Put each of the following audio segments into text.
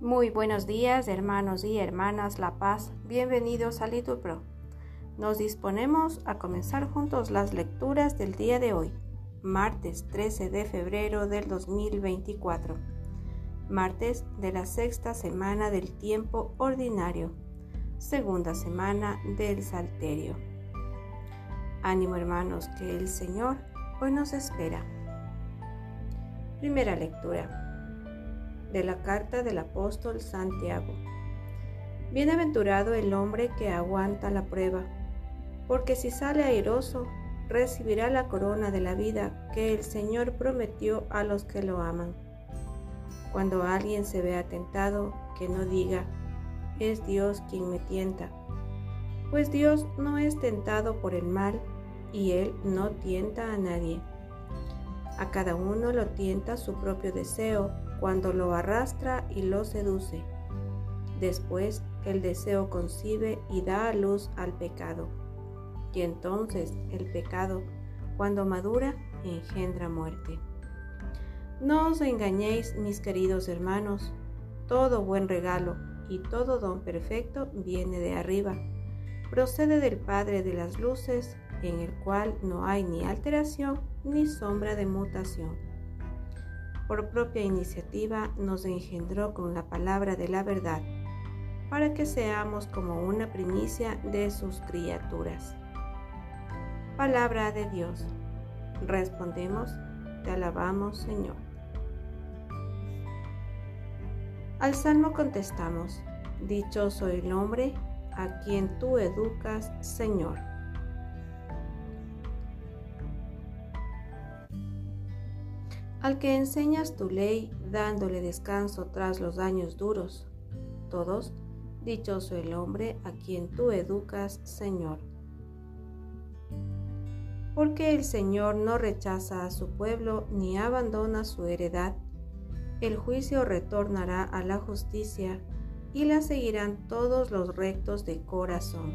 Muy buenos días, hermanos y hermanas La Paz. Bienvenidos a Little Pro. Nos disponemos a comenzar juntos las lecturas del día de hoy, martes 13 de febrero del 2024, martes de la sexta semana del tiempo ordinario, segunda semana del Salterio. Ánimo hermanos, que el Señor hoy nos espera. Primera lectura de la carta del apóstol Santiago. Bienaventurado el hombre que aguanta la prueba, porque si sale airoso, recibirá la corona de la vida que el Señor prometió a los que lo aman. Cuando alguien se vea tentado, que no diga, es Dios quien me tienta, pues Dios no es tentado por el mal y Él no tienta a nadie. A cada uno lo tienta su propio deseo cuando lo arrastra y lo seduce. Después el deseo concibe y da a luz al pecado. Y entonces el pecado, cuando madura, engendra muerte. No os engañéis, mis queridos hermanos, todo buen regalo y todo don perfecto viene de arriba, procede del Padre de las Luces, en el cual no hay ni alteración ni sombra de mutación por propia iniciativa nos engendró con la palabra de la verdad, para que seamos como una primicia de sus criaturas. Palabra de Dios. Respondemos, te alabamos Señor. Al salmo contestamos, dichoso el hombre a quien tú educas, Señor. Al que enseñas tu ley dándole descanso tras los años duros. Todos, dichoso el hombre a quien tú educas, Señor. Porque el Señor no rechaza a su pueblo ni abandona su heredad. El juicio retornará a la justicia y la seguirán todos los rectos de corazón.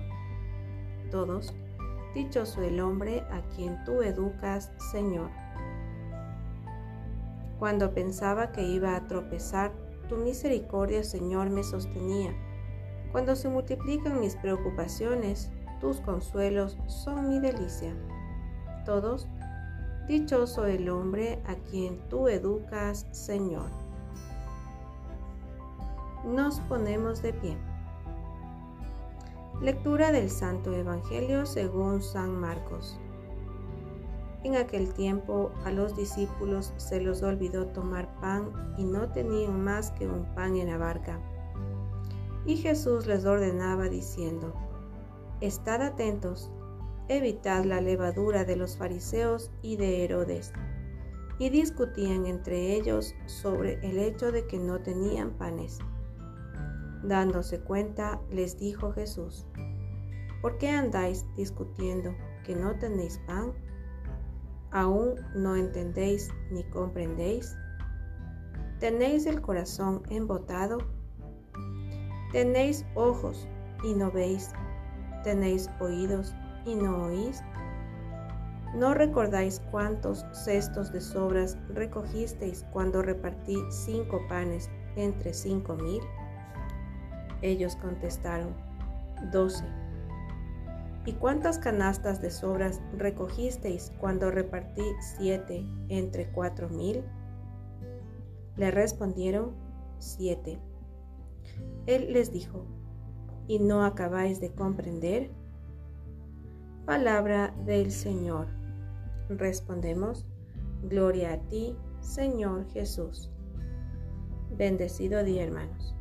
Todos, dichoso el hombre a quien tú educas, Señor. Cuando pensaba que iba a tropezar, tu misericordia, Señor, me sostenía. Cuando se multiplican mis preocupaciones, tus consuelos son mi delicia. Todos, dichoso el hombre a quien tú educas, Señor. Nos ponemos de pie. Lectura del Santo Evangelio según San Marcos. En aquel tiempo a los discípulos se les olvidó tomar pan y no tenían más que un pan en la barca. Y Jesús les ordenaba diciendo, Estad atentos, evitad la levadura de los fariseos y de Herodes. Y discutían entre ellos sobre el hecho de que no tenían panes. Dándose cuenta, les dijo Jesús, ¿por qué andáis discutiendo que no tenéis pan? ¿Aún no entendéis ni comprendéis? ¿Tenéis el corazón embotado? ¿Tenéis ojos y no veis? ¿Tenéis oídos y no oís? ¿No recordáis cuántos cestos de sobras recogisteis cuando repartí cinco panes entre cinco mil? Ellos contestaron, doce. ¿Y cuántas canastas de sobras recogisteis cuando repartí siete entre cuatro mil? Le respondieron, siete. Él les dijo, ¿y no acabáis de comprender? Palabra del Señor. Respondemos, Gloria a ti, Señor Jesús. Bendecido día, hermanos.